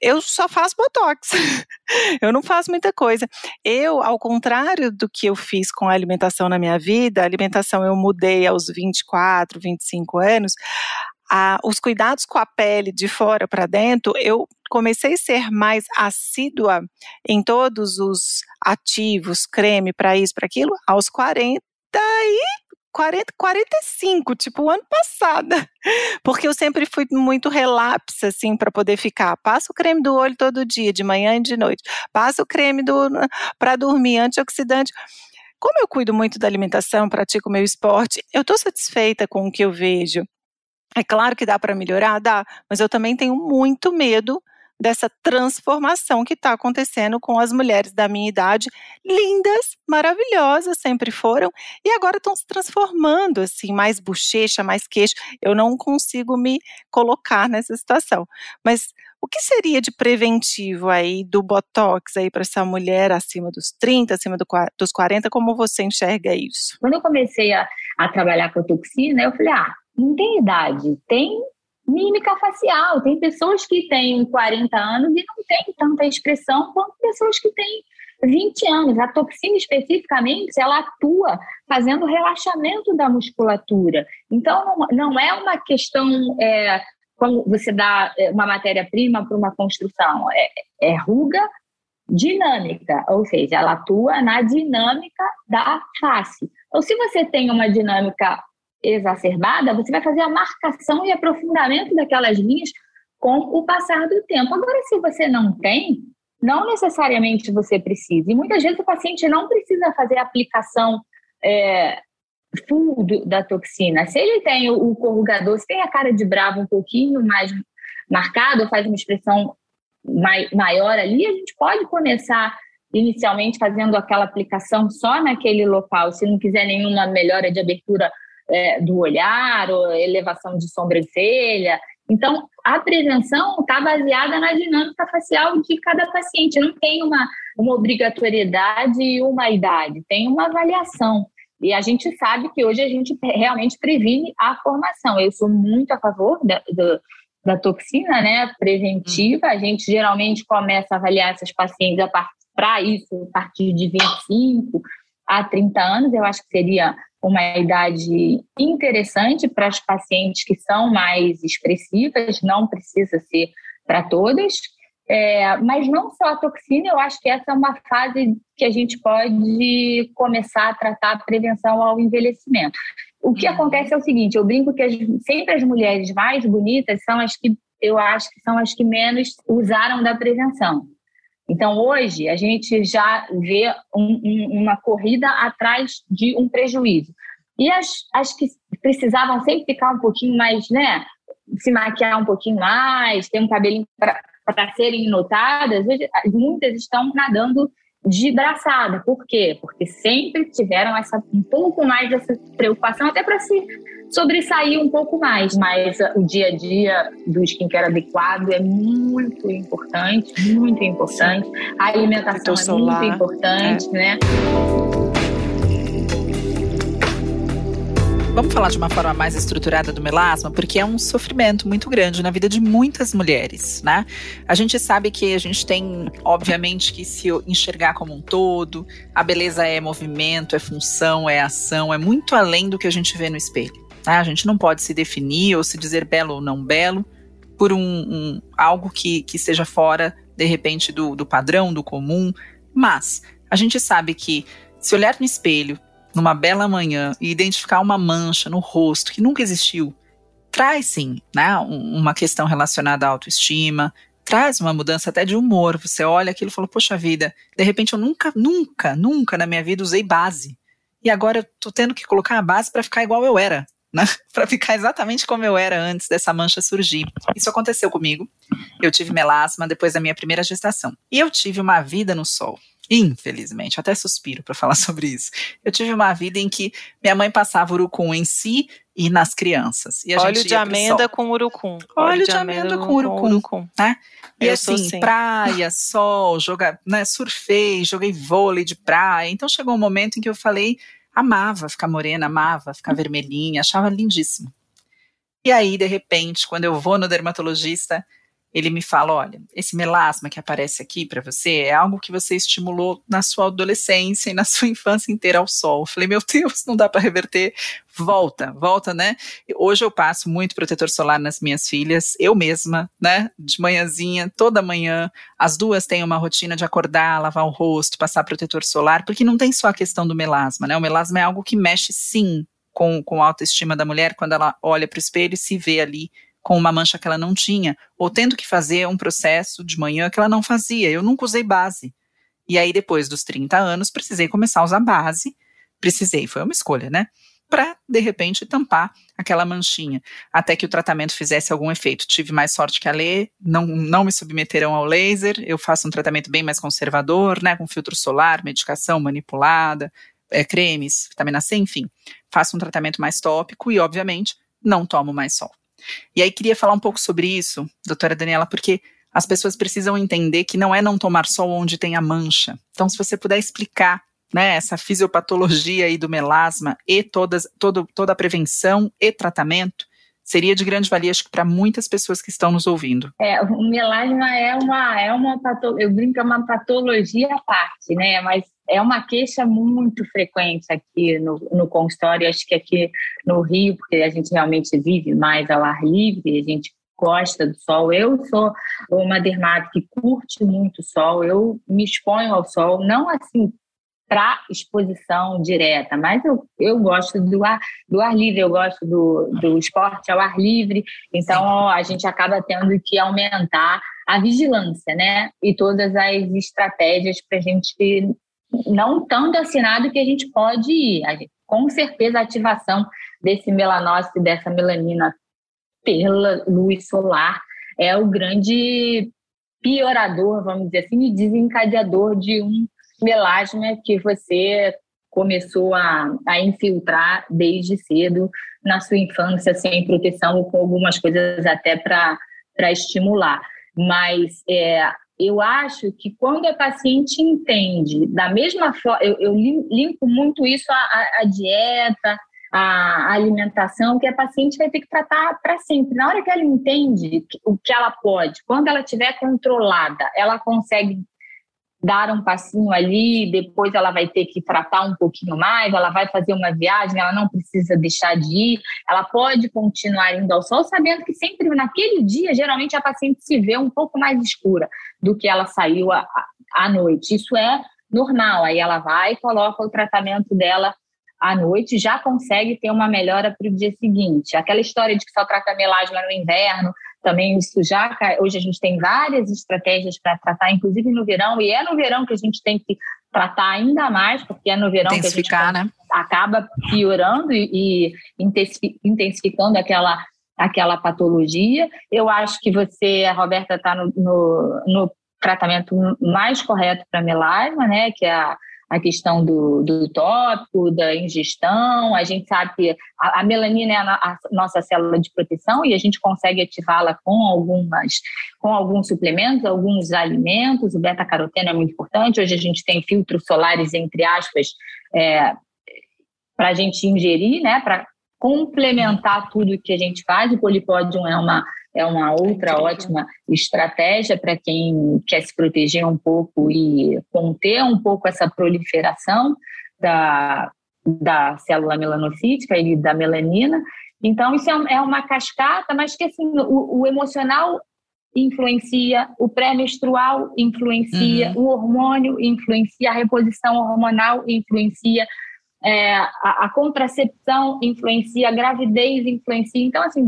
Eu só faço botox. [LAUGHS] eu não faço muita coisa. Eu, ao contrário do que eu fiz com a alimentação na minha vida, a alimentação eu mudei aos 24, 25 anos. A, os cuidados com a pele de fora para dentro, eu comecei a ser mais assídua em todos os ativos, creme para isso, para aquilo, aos 40 e 40, 45, tipo o ano passado. [LAUGHS] Porque eu sempre fui muito relapsa, assim, para poder ficar. Passa o creme do olho todo dia, de manhã e de noite. Passa o creme para dormir, antioxidante. Como eu cuido muito da alimentação, pratico meu esporte, eu estou satisfeita com o que eu vejo. É claro que dá para melhorar, dá, mas eu também tenho muito medo dessa transformação que está acontecendo com as mulheres da minha idade, lindas, maravilhosas, sempre foram, e agora estão se transformando, assim, mais bochecha, mais queixo. Eu não consigo me colocar nessa situação. Mas o que seria de preventivo aí do Botox aí para essa mulher acima dos 30, acima do, dos 40? Como você enxerga isso? Quando eu comecei a, a trabalhar com toxina, eu falei, ah, não tem idade, tem mímica facial. Tem pessoas que têm 40 anos e não têm tanta expressão quanto pessoas que têm 20 anos. A toxina especificamente, ela atua fazendo relaxamento da musculatura. Então, não, é uma questão é, quando você dá é, uma matéria-prima para uma construção, é, é ruga dinâmica, ou seja, ela atua na dinâmica da face. Então, se você tem uma dinâmica exacerbada, você vai fazer a marcação e aprofundamento daquelas linhas com o passar do tempo. Agora, se você não tem, não necessariamente você precisa. E muitas vezes o paciente não precisa fazer a aplicação é, full do, da toxina. Se ele tem o, o corrugador, se tem a cara de bravo um pouquinho mais marcado, faz uma expressão mai, maior ali, a gente pode começar inicialmente fazendo aquela aplicação só naquele local, se não quiser nenhuma melhora de abertura é, do olhar elevação de sobrancelha. Então, a prevenção está baseada na dinâmica facial de cada paciente, não tem uma, uma obrigatoriedade e uma idade, tem uma avaliação. E a gente sabe que hoje a gente realmente previne a formação. Eu sou muito a favor da, da, da toxina né, preventiva. A gente geralmente começa a avaliar essas pacientes para isso a partir de 25 a 30 anos. Eu acho que seria uma idade interessante para as pacientes que são mais expressivas, não precisa ser para todas. É, mas não só a toxina, eu acho que essa é uma fase que a gente pode começar a tratar a prevenção ao envelhecimento. O que uhum. acontece é o seguinte: eu brinco que as, sempre as mulheres mais bonitas são as que eu acho que são as que menos usaram da prevenção. Então, hoje, a gente já vê um, um, uma corrida atrás de um prejuízo. E as, as que precisavam sempre ficar um pouquinho mais, né? Se maquiar um pouquinho mais, ter um cabelinho para serem notadas, muitas estão nadando de braçada. Por quê? Porque sempre tiveram essa, um pouco mais dessa preocupação, até para se sobressair um pouco mais. Mas uh, o dia a dia do skincare adequado é muito importante, muito importante. A alimentação é muito importante, é. né? Vamos falar de uma forma mais estruturada do melasma, porque é um sofrimento muito grande na vida de muitas mulheres, né? A gente sabe que a gente tem, obviamente, que se enxergar como um todo, a beleza é movimento, é função, é ação, é muito além do que a gente vê no espelho. Tá? A gente não pode se definir ou se dizer belo ou não belo por um, um algo que, que esteja fora, de repente, do, do padrão, do comum, mas a gente sabe que se olhar no espelho numa bela manhã e identificar uma mancha no rosto que nunca existiu, traz sim, né, uma questão relacionada à autoestima, traz uma mudança até de humor. Você olha aquilo e fala, poxa vida, de repente eu nunca, nunca, nunca na minha vida usei base. E agora eu tô tendo que colocar a base para ficar igual eu era, né? [LAUGHS] para ficar exatamente como eu era antes dessa mancha surgir. Isso aconteceu comigo. Eu tive melasma depois da minha primeira gestação. E eu tive uma vida no sol. Infelizmente, até suspiro para falar [LAUGHS] sobre isso. Eu tive uma vida em que minha mãe passava urucum em si e nas crianças. E Óleo de amenda com urucum. Óleo, Óleo de, de amenda, com urucum, urucum. Né? E Eu assim, assim, praia, sol, jogar, né, surfei, joguei vôlei de praia. Então chegou um momento em que eu falei, amava ficar morena, amava ficar vermelhinha, achava lindíssimo. E aí, de repente, quando eu vou no dermatologista, ele me fala: olha, esse melasma que aparece aqui para você é algo que você estimulou na sua adolescência e na [LAUGHS] sua infância inteira ao sol. Eu falei: meu Deus, não dá para reverter. Volta, volta, né? Hoje eu passo muito protetor solar nas minhas filhas, eu mesma, né? De manhãzinha, toda manhã. As duas têm uma rotina de acordar, lavar o rosto, passar protetor solar, porque não tem só a questão do melasma, né? O melasma é algo que mexe sim com, com a autoestima da mulher quando ela olha para o espelho e se vê ali com uma mancha que ela não tinha, ou tendo que fazer um processo de manhã que ela não fazia. Eu nunca usei base. E aí, depois dos 30 anos, precisei começar a usar base. Precisei, foi uma escolha, né? Para, de repente, tampar aquela manchinha, até que o tratamento fizesse algum efeito. Tive mais sorte que a Lê, não, não me submeterão ao laser, eu faço um tratamento bem mais conservador, né? Com filtro solar, medicação manipulada, é, cremes, vitamina C, enfim. Faço um tratamento mais tópico e, obviamente, não tomo mais sol. E aí queria falar um pouco sobre isso, doutora Daniela, porque as pessoas precisam entender que não é não tomar sol onde tem a mancha. Então, se você puder explicar né, essa fisiopatologia aí do melasma e todas, todo, toda a prevenção e tratamento, seria de grande valia, acho que para muitas pessoas que estão nos ouvindo. É, o melasma é uma, é uma patologia, eu brinco, é uma patologia à parte, né? Mas é uma queixa muito frequente aqui no, no consultório, acho que aqui no Rio, porque a gente realmente vive mais ao ar livre, a gente gosta do sol. Eu sou uma dermato que curte muito o sol, eu me exponho ao sol, não assim para exposição direta, mas eu, eu gosto do ar, do ar livre, eu gosto do, do esporte ao ar livre, então a gente acaba tendo que aumentar a vigilância, né? E todas as estratégias para a gente não tão assinado que a gente pode ir. Gente, com certeza a ativação desse melanócito, dessa melanina pela luz solar é o grande piorador, vamos dizer assim, e desencadeador de um melasma que você começou a, a infiltrar desde cedo na sua infância, sem proteção ou com algumas coisas até para estimular. Mas é, eu acho que quando a paciente entende, da mesma forma, eu, eu muito isso à, dieta, à alimentação, que a paciente vai ter que tratar para sempre. Na hora que ela entende o que ela pode, quando ela estiver controlada, ela consegue dar um passinho ali, depois ela vai ter que tratar um pouquinho mais, ela vai fazer uma viagem, ela não precisa deixar de ir, ela pode continuar indo ao sol, sabendo que sempre naquele dia, geralmente a paciente se vê um pouco mais escura do que ela saiu à noite. Isso é normal, aí ela vai e coloca o tratamento dela à noite, já consegue ter uma melhora para o dia seguinte. Aquela história de que só trata melasma no inverno, também isso já hoje a gente tem várias estratégias para tratar, inclusive no verão, e é no verão que a gente tem que tratar ainda mais, porque é no verão que a gente né? acaba piorando e, e intensificando aquela aquela patologia. Eu acho que você, a Roberta, está no, no, no, tratamento mais correto para melasma, né? Que é a a questão do, do tópico, da ingestão. A gente sabe que a, a melanina é a, a, nossa célula de proteção e a gente consegue ativá-la com algumas, com alguns suplementos, alguns alimentos. O beta-caroteno é muito importante. Hoje a gente tem filtros solares, entre aspas, é, para a gente ingerir, né? Complementar tudo que a gente faz. O polipódium é uma é uma outra ótima estratégia para quem quer se proteger um pouco e conter um pouco essa proliferação da, da célula melanocítica e da melanina. Então, isso é, é uma cascata, mas que assim, o, o emocional influencia, o pré-menstrual influencia, uhum. o hormônio influencia, a reposição hormonal influencia, é, a, a, contracepção influencia, a gravidez influencia. Então, assim,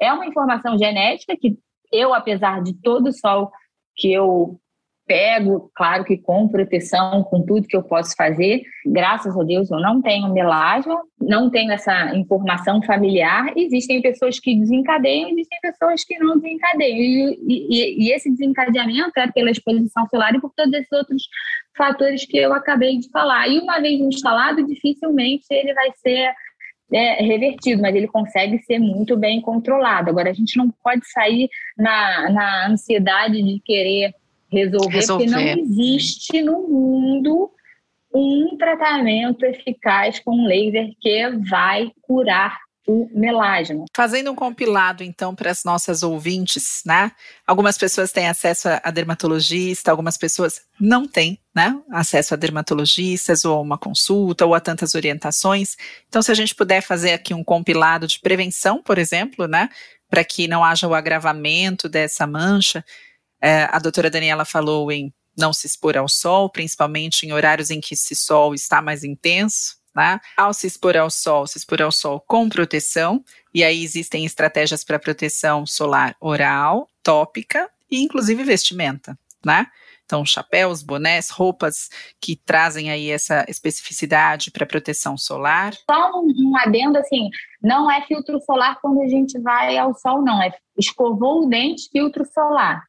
é uma informação genética que eu, apesar de todo o sol que eu pego, claro que com proteção, com tudo que eu posso fazer. Graças a Deus eu não tenho melasma, não tenho essa informação familiar. Existem pessoas que desencadeiam, existem pessoas que não desencadeiam. E, e, e esse desencadeamento é pela exposição solar e por todos esses outros fatores que eu acabei de falar. E uma vez instalado, dificilmente ele vai ser é, revertido, mas ele consegue ser muito bem controlado. Agora, a gente não pode sair na, na ansiedade de querer resolver, resolver, porque não existe no mundo um tratamento eficaz com laser que vai curar o melasma. Fazendo um compilado, então, para as nossas ouvintes, né? Algumas pessoas têm acesso a dermatologista, algumas pessoas não têm, né? Acesso a dermatologistas, ou a uma consulta, ou a tantas orientações. Então, se a gente puder fazer aqui um compilado de prevenção, por exemplo, né? Para que não haja o agravamento dessa mancha. É, a doutora Daniela falou em não se expor ao sol, principalmente em horários em que esse sol está mais intenso, né? Ao se expor ao sol, se expor ao sol com proteção, e aí existem estratégias para proteção solar oral, tópica e inclusive vestimenta, né? Então, chapéus, bonés, roupas que trazem aí essa especificidade para proteção solar. Só um, um adendo assim, não é filtro solar quando a gente vai ao sol, não. É escovou o dente, filtro solar.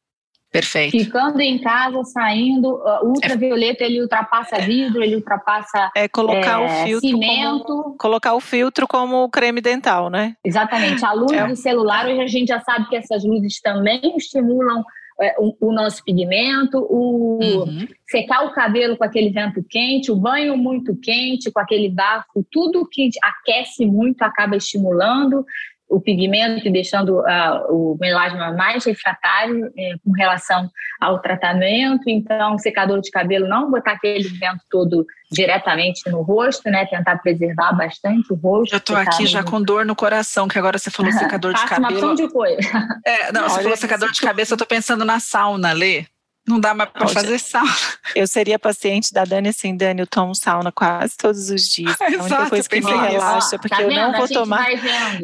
Perfeito. Ficando em casa, saindo, ultravioleta ele ultrapassa vidro, ele ultrapassa é colocar é, o filtro cimento. Como, colocar o filtro como creme dental, né? Exatamente. A luz é. do celular, hoje a gente já sabe que essas luzes também estimulam é, o, o, nosso pigmento, o uhum. secar o cabelo com aquele vento quente, o banho muito quente, com aquele bafo, tudo que aquece muito acaba estimulando. O pigmento e deixando uh, o melasma mais refratário eh, com relação ao tratamento. Então, secador de cabelo, não botar aquele vento todo diretamente no rosto, né? Tentar preservar bastante o rosto. Eu tô aqui já com dor no coração, que agora você falou [LAUGHS] secador de cabelo. uma de coisa. É, não, você falou secador de cabeça, eu tô pensando na sauna, Lê. Não dá mais para fazer sauna. Eu seria paciente da Dani assim, Dani, eu tomo sauna quase todos os dias. a única coisa que me relaxa, porque tá eu não vou tomar.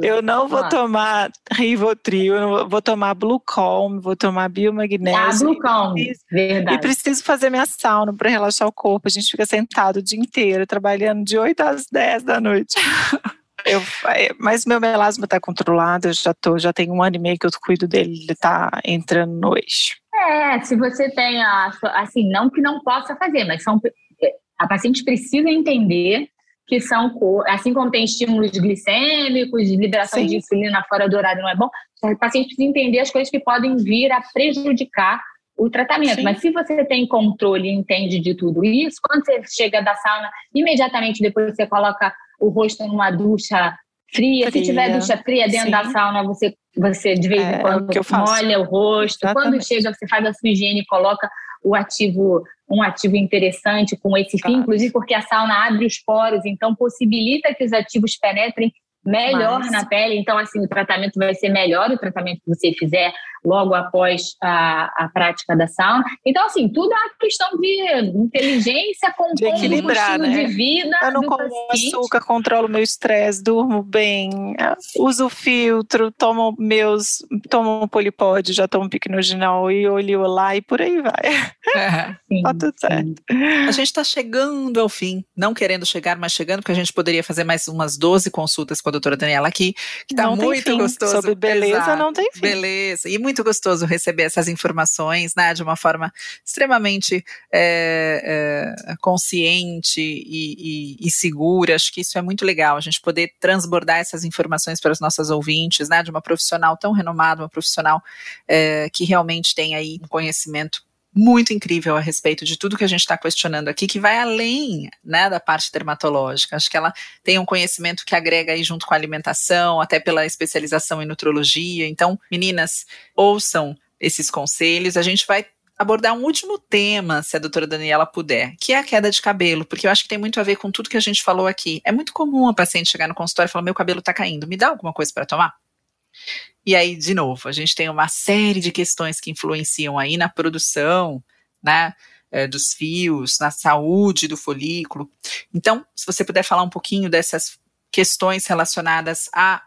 Eu não vou tomar Rivotril, eu não vou tomar Blue Calm, vou tomar biomagnésio. Ah, Blue Calm, verdade. E preciso fazer minha sauna para relaxar o corpo. A gente fica sentado o dia inteiro, trabalhando de 8 às 10 da noite. [LAUGHS] Eu, é, mas meu melasma está controlado, eu já, tô, já tenho um ano e meio que eu cuido dele, ele está entrando no eixo. É, se você tem a, assim, não que não possa fazer, mas são a paciente precisa entender que são, assim como tem estímulos glicêmicos, liberação Sim. de insulina fora do horário não é bom, o paciente precisa entender as coisas que podem vir a prejudicar o tratamento. Sim. Mas se você tem controle e entende de tudo isso, quando você chega da sauna, imediatamente depois você coloca o rosto numa ducha fria. fria. Se tiver ducha fria dentro Sim. da sauna, você, você de vez em é, quando molha o rosto. Exatamente. Quando chega, você faz a sua higiene e coloca o ativo, um ativo interessante com esse fim, inclusive porque a sauna abre os poros, então possibilita que os ativos penetrem melhor Mas... na pele. Então, assim, o tratamento vai ser melhor, o tratamento que você fizer logo após a, a prática da sauna. Então, assim, tudo é uma questão de inteligência com de equilibrar, né? de vida. Eu não como paciente. açúcar, controlo meu estresse, durmo bem, uso filtro, tomo meus, tomo um polipode, já tomo piquenoginal e olho lá e por aí vai. É. [LAUGHS] Sim, tá tudo certo. A gente está chegando ao fim, não querendo chegar, mas chegando, porque a gente poderia fazer mais umas 12 consultas com a doutora Daniela aqui, que está muito fim. gostoso. Sobre beleza Exato. não tem fim. Beleza. E muito gostoso receber essas informações, né, de uma forma extremamente é, é, consciente e, e, e, segura. Acho que isso é muito legal, a gente poder transbordar essas informações para os nossos ouvintes, né, de uma profissional tão renomada, uma profissional é, que realmente tem aí um conhecimento muito incrível a respeito de tudo que a gente está questionando aqui, que vai além né, da parte dermatológica. Acho que ela tem um conhecimento que agrega aí junto com a alimentação, até pela especialização em nutrologia. Então, meninas, ouçam esses conselhos. A gente vai abordar um último tema, se a doutora Daniela puder, que é a queda de cabelo, porque eu acho que tem muito a ver com tudo que a gente falou aqui. É muito comum a paciente chegar no consultório e falar: meu cabelo está caindo, me dá alguma coisa para tomar? E aí, de novo, a gente tem uma série de questões que influenciam aí na produção, né? É, dos fios, na saúde do folículo. Então, se você puder falar um pouquinho dessas questões relacionadas à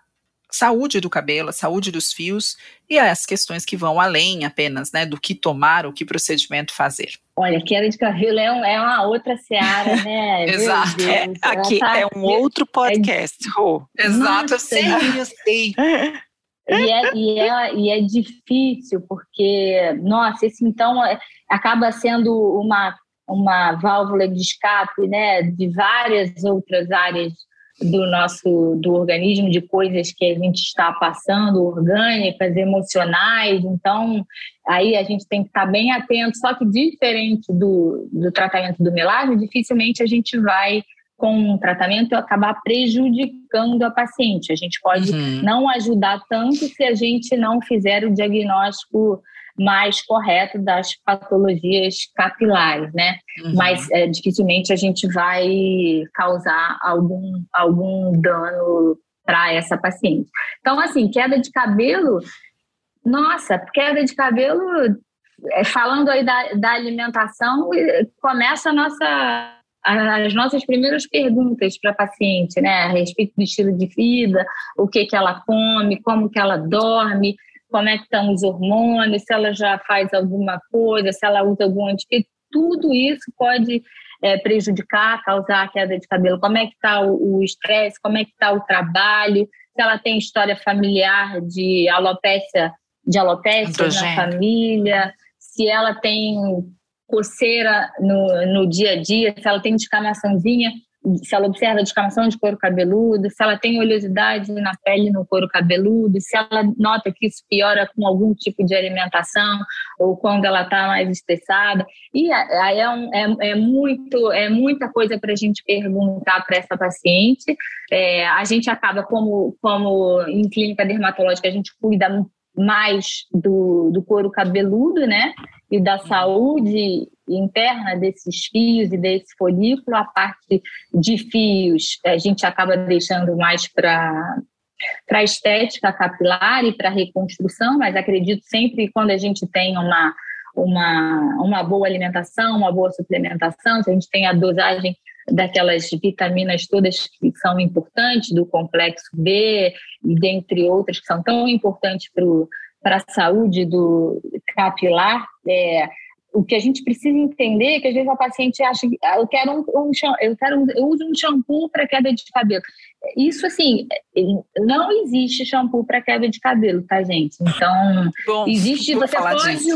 saúde do cabelo, a saúde dos fios e as questões que vão além apenas, né, do que tomar, o que procedimento fazer. Olha, queda de cabelo é, um, é uma outra seara, né? [LAUGHS] Exato. É, aqui tá, é um outro podcast, é, Rô. Exato, eu sei, eu sei. E é, e, é, e é difícil, porque, nossa, esse então é, acaba sendo uma, uma válvula de escape né, de várias outras áreas do nosso do organismo, de coisas que a gente está passando, orgânicas, emocionais. Então, aí a gente tem que estar bem atento. Só que, diferente do, do tratamento do melasma, dificilmente a gente vai com um tratamento acabar prejudicando a paciente. A gente pode uhum. não ajudar tanto se a gente não fizer o diagnóstico mais correto das patologias capilares, né? Uhum. Mas é, dificilmente a gente vai causar algum, algum dano para essa paciente. Então, assim, queda de cabelo, nossa, queda de cabelo, é, falando aí da, da alimentação, começa a nossa as nossas primeiras perguntas para a paciente, né, a respeito do estilo de vida, o que que ela come, como que ela dorme, como é que estão os hormônios, se ela já faz alguma coisa, se ela usa algum antibiótico, tudo isso pode é, prejudicar, causar queda de cabelo. Como é que está o estresse, como é que está o trabalho, se ela tem história familiar de alopecia, de alopecia na família, se ela tem coceira no, no dia a dia, se ela tem descamaçãozinha se ela observa descamação de couro cabeludo, se ela tem oleosidade na pele no couro cabeludo, se ela nota que isso piora com algum tipo de alimentação ou quando ela está mais estressada. E aí é, um, é, é, muito, é muita coisa para a gente perguntar para essa paciente. É, a gente acaba, como, como em clínica dermatológica, a gente cuida mais do, do couro cabeludo, né? E da saúde interna desses fios e desse folículo, a parte de fios a gente acaba deixando mais para para estética capilar e para reconstrução, mas acredito sempre que quando a gente tem uma, uma, uma boa alimentação, uma boa suplementação, se a gente tem a dosagem daquelas vitaminas todas que são importantes, do complexo B e dentre outras que são tão importantes para a saúde do capilar, é, o que a gente precisa entender é que às vezes a paciente acha que ah, eu quero um, um eu quero um, eu uso um shampoo para queda de cabelo. Isso assim, não existe shampoo para queda de cabelo, tá, gente? Então, bom, existe [LAUGHS] você pode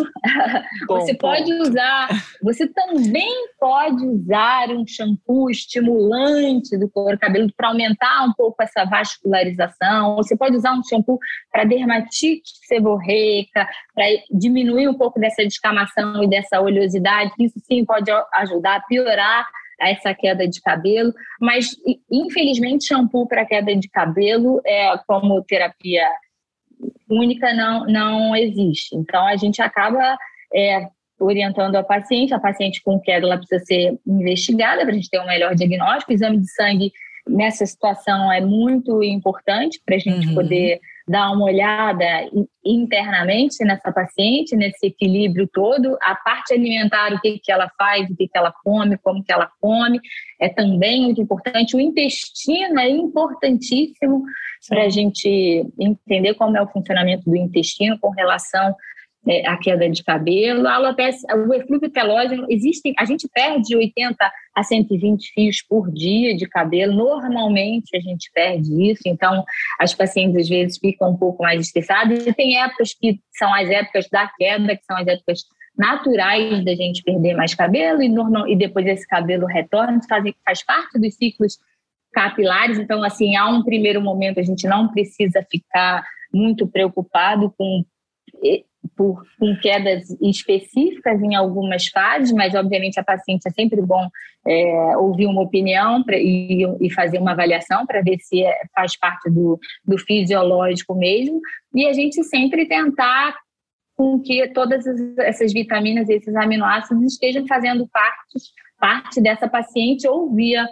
bom, você bom. pode usar, você também pode usar um shampoo estimulante do couro cabelo para aumentar um pouco essa vascularização. Você pode usar um shampoo para dermatite seborreica, para diminuir um pouco dessa descamação e dessa oleosidade. Isso sim pode ajudar a piorar essa queda de cabelo, mas infelizmente shampoo para queda de cabelo é como terapia única não não existe. Então a gente acaba é, orientando a paciente, a paciente com queda ela precisa ser investigada para a gente ter um melhor diagnóstico. O exame de sangue nessa situação é muito importante para a gente uhum. poder dar uma olhada internamente nessa paciente, nesse equilíbrio todo, a parte alimentar, o que, que ela faz, o que, que ela come, como que ela come, é também muito importante. O intestino é importantíssimo para a gente entender como é o funcionamento do intestino com relação é, a queda de cabelo, a alopecia, o eflúvio telógeno, existem, a gente perde 80 a 120 fios por dia de cabelo, normalmente a gente perde isso, então as pacientes às vezes ficam um pouco mais estressadas, e tem épocas que são as épocas da queda, que são as épocas naturais da gente perder mais cabelo. E, normal, e depois esse cabelo retorna, faz, faz parte dos ciclos capilares, então assim, há um primeiro momento a gente não precisa ficar muito preocupado com por, com quedas específicas em algumas fases, mas obviamente a paciente é sempre bom é, ouvir uma opinião pra, e, e, fazer uma avaliação para ver se é, faz parte do, do fisiológico mesmo, e a gente sempre tentar com que todas essas vitaminas e esses aminoácidos estejam fazendo parte, parte dessa paciente ou via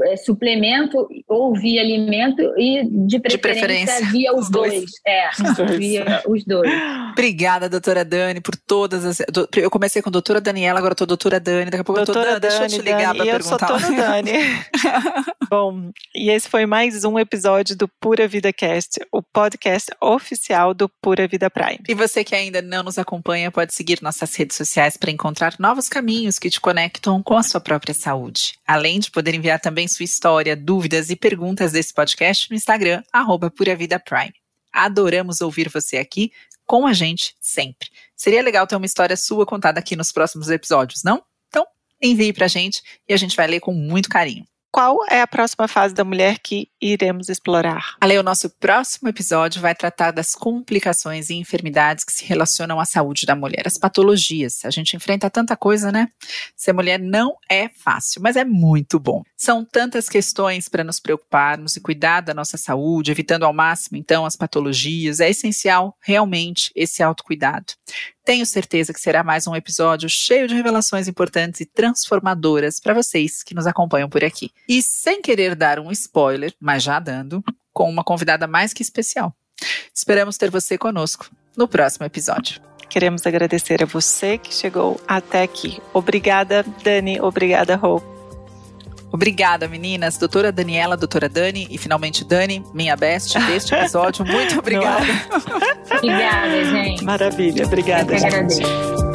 é, suplemento ou via alimento e de preferência, de preferência via os, os dois. dois. É, [LAUGHS] os dois. via os dois. Obrigada, doutora Dani, por todas as. Eu comecei com a doutora Daniela, agora estou doutora Dani, daqui a pouco doutora eu tô. Dani, deixa eu te ligar para perguntar. Eu sou Dani. [LAUGHS] Bom, e esse foi mais um episódio do Pura Vida Cast, o podcast oficial do Pura Vida Prime. E você que ainda não nos acompanha, pode seguir nossas redes sociais para encontrar novos caminhos que te conectam com a sua própria saúde. Além de poder enviar também sua história, dúvidas e perguntas desse podcast no Instagram, arroba Pura Vida Prime. Adoramos ouvir você aqui com a gente sempre. Seria legal ter uma história sua contada aqui nos próximos episódios, não? Então, envie pra gente e a gente vai ler com muito carinho qual é a próxima fase da mulher que iremos explorar? Ale, o nosso próximo episódio vai tratar das complicações e enfermidades que se relacionam à saúde da mulher, as patologias. A gente enfrenta tanta coisa, né? Ser mulher não é fácil, mas é muito bom. São tantas questões para nos preocuparmos e cuidar da nossa saúde, evitando ao máximo, então, as patologias. É essencial, realmente, esse autocuidado. Tenho certeza que será mais um episódio cheio de revelações importantes e transformadoras para vocês que nos acompanham por aqui. E sem querer dar um spoiler, mas já dando, com uma convidada mais que especial. Esperamos ter você conosco no próximo episódio. Queremos agradecer a você que chegou até aqui. Obrigada, Dani. Obrigada, Rô. Obrigada, meninas. Doutora Daniela, doutora Dani e finalmente Dani, minha best deste episódio. Muito [LAUGHS] obrigada. obrigada, gente. Maravilha. Obrigada, gente. Agradeço.